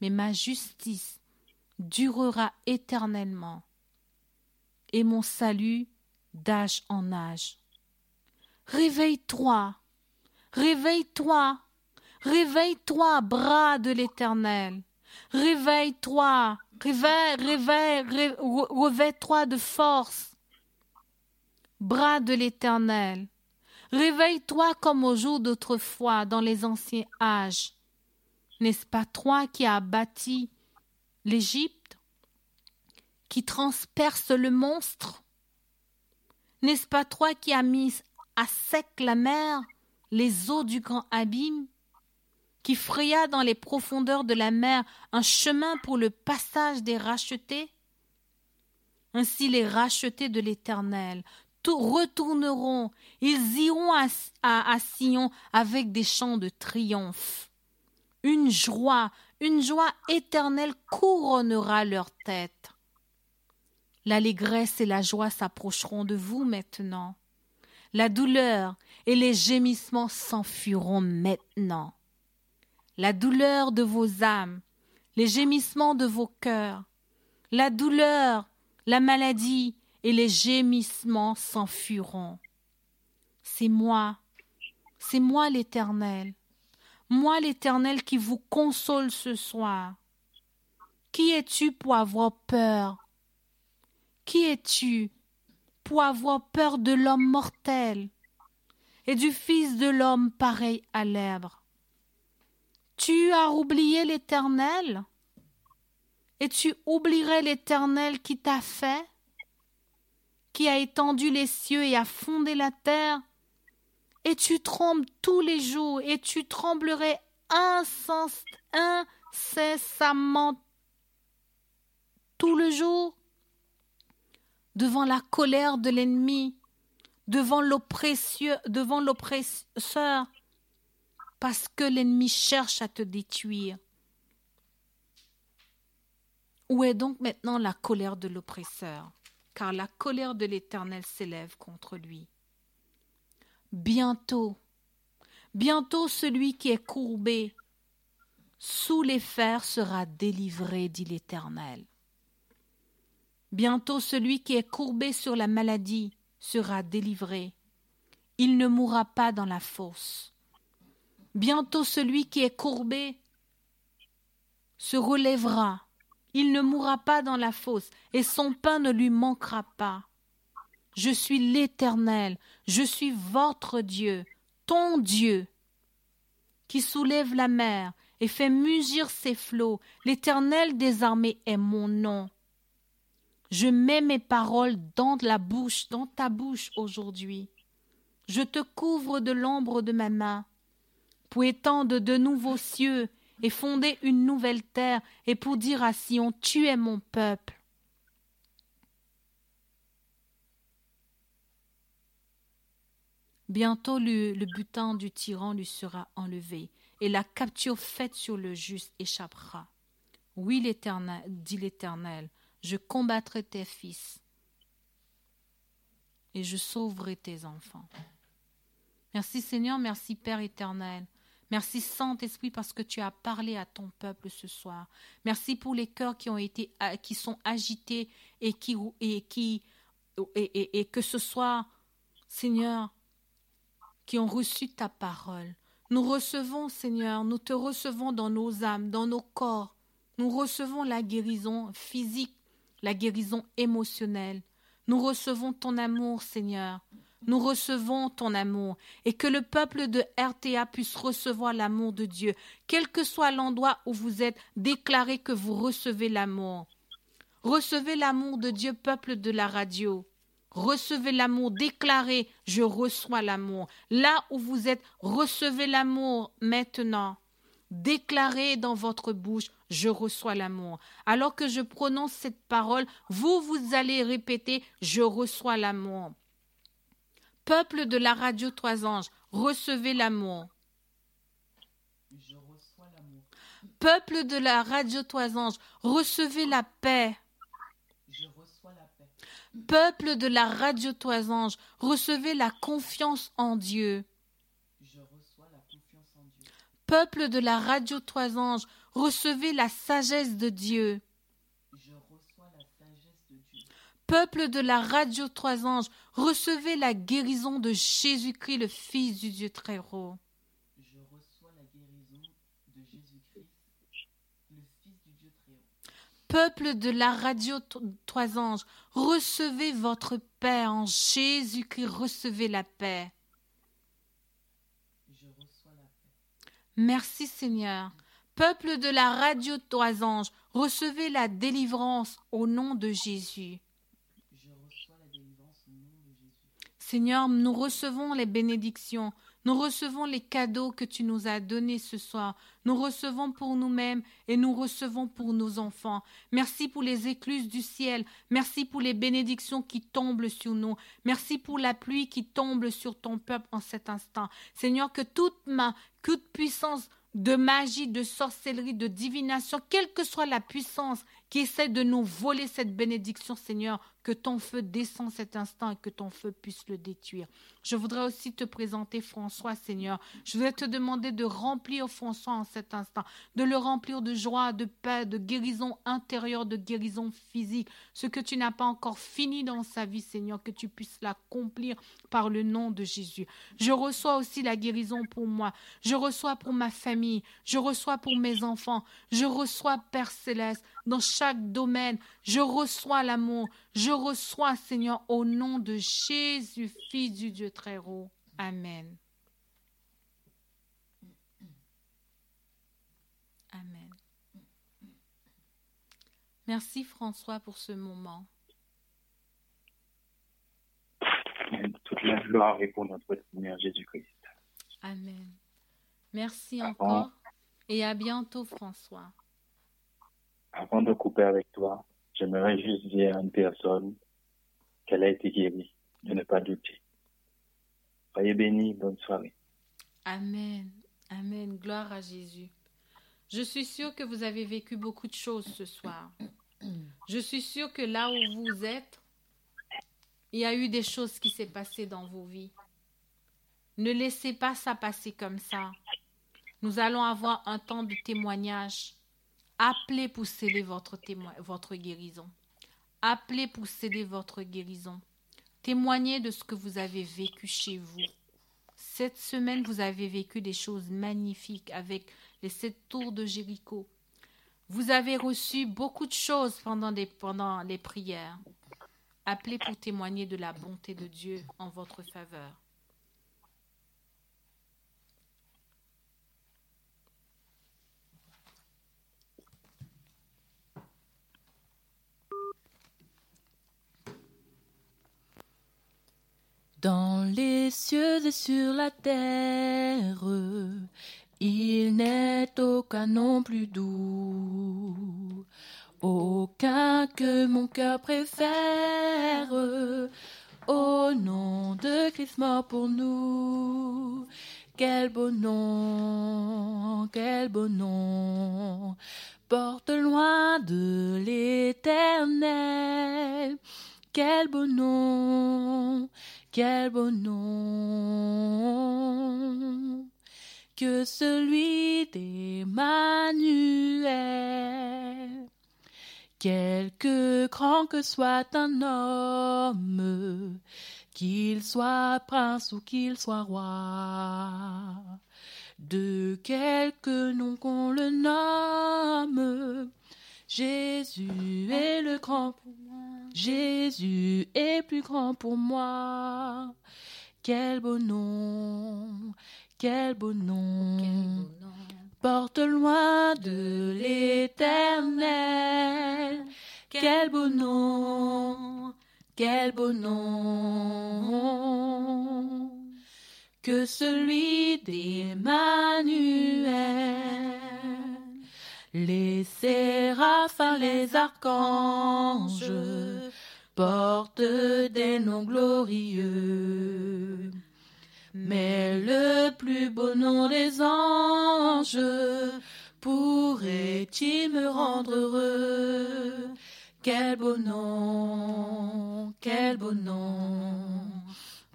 Mais ma justice durera éternellement, et mon salut d'âge en âge. Réveille-toi, réveille-toi, réveille-toi, bras de l'Éternel. Réveille-toi, réveille, réveille, réveille-toi de force. Bras de l'Éternel, réveille-toi comme au jour d'autrefois dans les anciens âges. N'est-ce pas toi qui as bâti l'Égypte, qui transperce le monstre? N'est-ce pas toi qui as mis à sec la mer, les eaux du grand abîme qui fraya dans les profondeurs de la mer un chemin pour le passage des rachetés? Ainsi les rachetés de l'Éternel retourneront, ils iront à, à, Sion avec des chants de triomphe. Une joie, une joie éternelle couronnera leur tête. L'allégresse et la joie s'approcheront de vous maintenant. La douleur et les gémissements s'enfuiront maintenant la douleur de vos âmes, les gémissements de vos cœurs, la douleur, la maladie et les gémissements s'enfuiront. C'est moi, c'est moi l'Éternel, moi l'Éternel qui vous console ce soir. Qui es-tu pour avoir peur? Qui es-tu pour avoir peur de l'homme mortel et du Fils de l'homme pareil à l'herbe tu as oublié l'Éternel Et tu oublierais l'Éternel qui t'a fait Qui a étendu les cieux et a fondé la terre? Et tu trembles tous les jours et tu tremblerais incessamment tout le jour devant la colère de l'ennemi, devant l'oppresseur, parce que l'ennemi cherche à te détruire. Où est donc maintenant la colère de l'oppresseur? Car la colère de l'Éternel s'élève contre lui. Bientôt, bientôt celui qui est courbé sous les fers sera délivré, dit l'Éternel. Bientôt celui qui est courbé sur la maladie sera délivré. Il ne mourra pas dans la fosse. Bientôt celui qui est courbé se relèvera. Il ne mourra pas dans la fosse, et son pain ne lui manquera pas. Je suis l'Éternel, je suis votre Dieu, ton Dieu, qui soulève la mer et fait mugir ses flots. L'Éternel des armées est mon nom. Je mets mes paroles dans la bouche, dans ta bouche aujourd'hui. Je te couvre de l'ombre de ma main, pour étendre de nouveaux cieux et fonder une nouvelle terre, et pour dire à Sion, tu es mon peuple. Bientôt le, butin du tyran lui sera enlevé, et la capture faite sur le juste échappera. Oui, l'Éternel, dit l'Éternel, je combattrai tes fils, et je sauverai tes enfants. Merci Seigneur, merci Père éternel. Merci Saint-Esprit parce que tu as parlé à ton peuple ce soir. Merci pour les cœurs qui ont été qui sont agités et qui et et, et que ce soit Seigneur qui ont reçu ta parole. Nous recevons Seigneur, nous te recevons dans nos âmes, dans nos corps. Nous recevons la guérison physique, la guérison émotionnelle. Nous recevons ton amour Seigneur. Nous recevons ton amour et que le peuple de RTA puisse recevoir l'amour de Dieu. Quel que soit l'endroit où vous êtes, déclarez que vous recevez l'amour. Recevez l'amour de Dieu, peuple de la radio. Recevez l'amour, déclarez je reçois l'amour. Là où vous êtes, recevez l'amour maintenant. Déclarez dans votre bouche je reçois l'amour. Alors que je prononce cette parole, vous, vous allez répéter je reçois l'amour. Peuple de la radio Trois Anges, recevez l'amour. Je reçois l'amour. Peuple de la radio Trois Anges, recevez la paix. Je reçois la paix. Peuple de la radio Trois Anges, recevez la confiance en Dieu. Je reçois la Dieu. Peuple de la radio Trois Anges, recevez la sagesse de Dieu. Peuple de la radio Trois Anges, recevez la guérison de Jésus-Christ, le Fils du Dieu très haut. Je reçois la guérison de Jésus-Christ, le Fils du Dieu très haut. Peuple de la radio Trois Anges, recevez votre paix en Jésus-Christ, recevez la paix. Je reçois la paix. Merci Seigneur. Peuple de la radio Trois Anges, recevez la délivrance au nom de Jésus. Seigneur, nous recevons les bénédictions, nous recevons les cadeaux que tu nous as donnés ce soir. Nous recevons pour nous-mêmes et nous recevons pour nos enfants. Merci pour les écluses du ciel. Merci pour les bénédictions qui tombent sur nous. Merci pour la pluie qui tombe sur ton peuple en cet instant. Seigneur, que toute main, toute puissance de magie, de sorcellerie, de divination, quelle que soit la puissance qui essaie de nous voler cette bénédiction, Seigneur, que ton feu descend cet instant et que ton feu puisse le détruire. Je voudrais aussi te présenter François, Seigneur. Je voudrais te demander de remplir François en cet instant, de le remplir de joie, de paix, de guérison intérieure, de guérison physique. Ce que tu n'as pas encore fini dans sa vie, Seigneur, que tu puisses l'accomplir par le nom de Jésus. Je reçois aussi la guérison pour moi. Je reçois pour ma famille. Je reçois pour mes enfants. Je reçois, Père céleste, dans chaque domaine. Je reçois l'amour. Je reçois, Seigneur, au nom de Jésus, Fils du Dieu très haut. Amen. Amen. Merci François pour ce moment. Toute la gloire est pour notre Seigneur Jésus-Christ. Amen. Merci encore et à bientôt François. Avant de couper avec toi, j'aimerais juste dire à une personne qu'elle a été guérie, de ne pas douter. Soyez bénis, bonne soirée. Amen. Amen. Gloire à Jésus. Je suis sûre que vous avez vécu beaucoup de choses ce soir. Je suis sûre que là où vous êtes, il y a eu des choses qui s'est passées dans vos vies. Ne laissez pas ça passer comme ça. Nous allons avoir un temps de témoignage. Appelez pour sceller votre, votre guérison. Appelez pour sceller votre guérison. Témoignez de ce que vous avez vécu chez vous. Cette semaine, vous avez vécu des choses magnifiques avec les sept tours de Jéricho. Vous avez reçu beaucoup de choses pendant les prières. Appelez pour témoigner de la bonté de Dieu en votre faveur. Dans les cieux et sur la terre, il n'est aucun nom plus doux, aucun que mon cœur préfère, au nom de Christ mort pour nous. Quel beau nom, quel beau nom, porte loin de l'éternel. Quel beau nom, quel beau nom que celui d'Emmanuel. Quelque grand que soit un homme, qu'il soit prince ou qu'il soit roi, de quelque nom qu'on le nomme, Jésus est le grand pour moi. Jésus est plus grand pour moi. Quel beau nom, quel beau nom, porte loin de l'éternel. Quel beau nom, quel beau nom, que celui d'Emmanuel. Les les archanges portent des noms glorieux. Mais le plus beau nom des anges pourrait-il me rendre heureux? Quel beau nom, quel beau nom,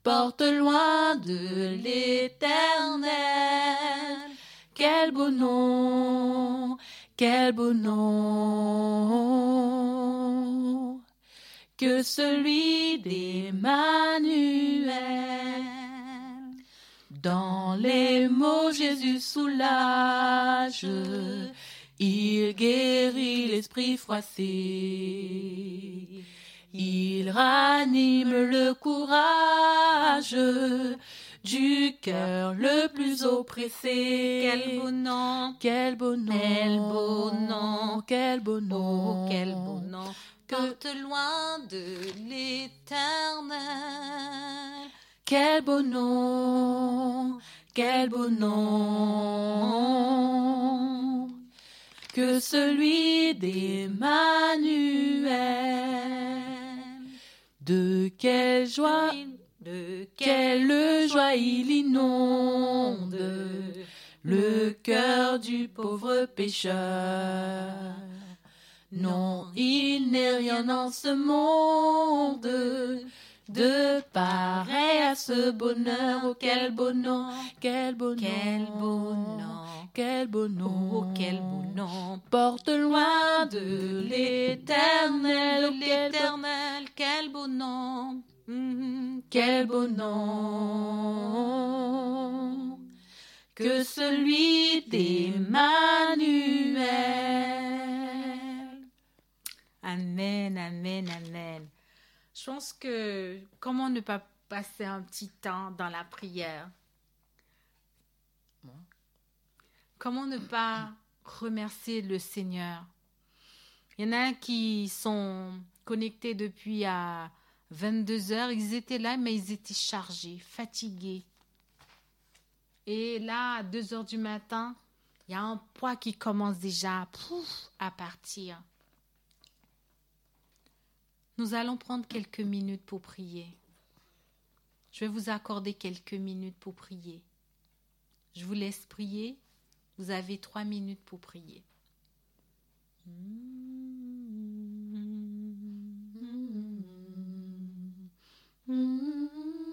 porte loin de l'éternel. Quel beau nom, quel beau nom que celui d'Emmanuel. Dans les mots Jésus soulage, il guérit l'esprit froissé. Il ranime le courage du cœur le plus oppressé. Quel beau nom, Quel beau nom, quel beau nom, quel beau nom, oh, quel beau nom, porte loin de l'éternel. Quel beau nom, quel beau nom, que celui d'Emmanuel. De quelle joie, de quelle joie il inonde le cœur du pauvre pécheur. Non, il n'est rien en ce monde de pareil à ce bonheur. Oh, quel nom, quel nom, Quel nom. quel beau nom, Oh, quel nom, porte loin de l'éternel. Oh, quel beau- l'éternel, quel beau nom. Mhm, Quel beau nom que celui d'Emmanuel. Amen, amen, amen. Je pense que comment ne pas passer un petit temps dans la prière? Comment ne pas remercier le Seigneur? Il y en a qui sont connectés depuis à 22 heures. Ils étaient là, mais ils étaient chargés, fatigués. Et là, à 2 heures du matin, il y a un poids qui commence déjà à partir. Nous allons prendre quelques minutes pour prier. Je vais vous accorder quelques minutes pour prier. Je vous laisse prier. Vous avez trois minutes pour prier. Seigneur Mm-hmm.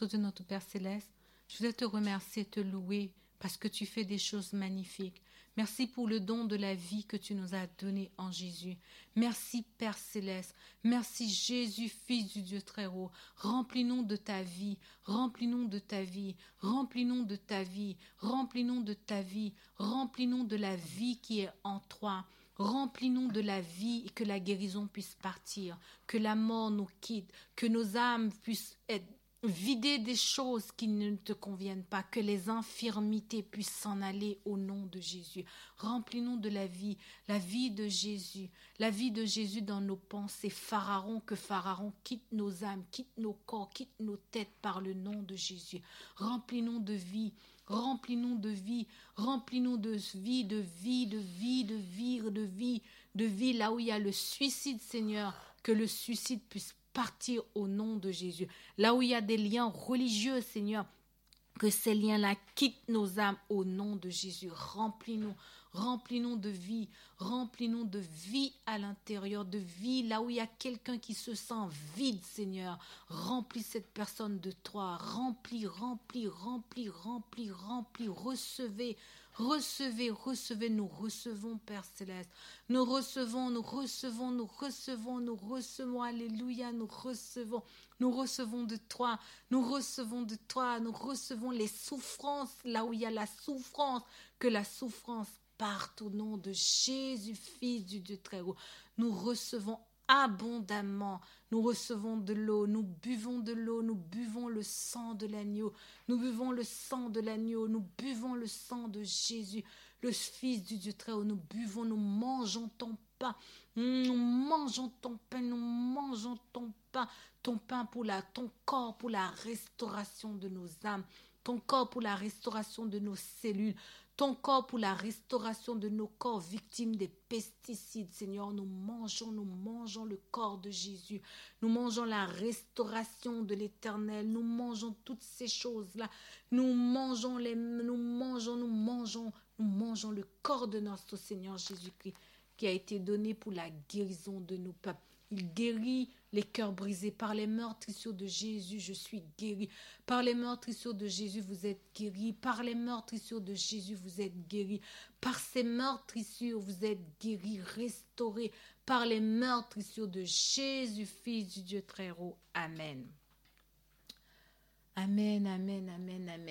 Dieu, notre Père céleste, je voudrais te remercier, te louer, parce que tu fais des choses magnifiques. Merci pour le don de la vie que tu nous as donné en Jésus. Merci Père céleste. Merci Jésus, Fils du Dieu très haut. Remplis-nous de ta vie. Remplis-nous de ta vie. Remplis-nous de ta vie. Remplis-nous de ta vie. Remplis-nous de la vie qui est en toi. Remplis-nous de la vie et que la guérison puisse partir, que la mort nous quitte, que nos âmes puissent être vider des choses qui ne te conviennent pas, que les infirmités puissent s'en aller au nom de Jésus. Remplis-nous de la vie, la vie de Jésus, la vie de Jésus dans nos pensées. Pharaon, que Pharaon quitte nos âmes, quitte nos corps, quitte nos têtes par le nom de Jésus. Remplis-nous de vie, remplis-nous de vie, remplis-nous de vie, de vie, de vie, de vie, de vie, de vie, là où il y a le suicide, Seigneur, que le suicide puisse partir au nom de Jésus. Là où il y a des liens religieux, Seigneur, que ces liens-là quittent nos âmes au nom de Jésus. Remplis-nous, remplis-nous de vie, remplis-nous de vie à l'intérieur, de vie là où il y a quelqu'un qui se sent vide, Seigneur. Remplis cette personne de toi. Remplis, remplis, remplis, remplis, remplis. Recevez, Recevez, recevez, nous recevons, Père céleste. Nous recevons, nous recevons, nous recevons, nous recevons. Alléluia, nous recevons. Nous recevons de toi, nous recevons de toi, nous recevons les souffrances là où il y a la souffrance, que la souffrance parte au nom de Jésus, Fils du Dieu très haut. Nous recevons abondamment. Nous recevons de l'eau, nous buvons de l'eau, nous buvons le sang de l'agneau, nous buvons le sang de l'agneau, nous buvons le sang de Jésus, le Fils du Dieu très haut, nous buvons, nous mangeons ton pain, nous mangeons ton pain, nous mangeons ton pain, ton pain pour la, ton corps pour la restauration de nos âmes, ton corps pour la restauration de nos cellules, ton corps pour la restauration de nos corps victimes des pesticides. Seigneur, nous mangeons, nous mangeons le corps de Jésus. Nous mangeons la restauration de l'éternel. Nous mangeons toutes ces choses-là. Nous mangeons les, nous mangeons, nous mangeons, nous mangeons le corps de notre Seigneur Jésus-Christ qui a été donné pour la guérison de nos peuples. Il guérit les cœurs brisés. Par les meurtrissures de Jésus, je suis guéri. Par les meurtrissures de Jésus, vous êtes guéri. Par les meurtrissures de Jésus, vous êtes guéri. Par ces meurtrissures, vous êtes guéri, restauré. Par les meurtrissures de Jésus, Fils du Dieu très haut. Amen. Amen, amen, amen, amen.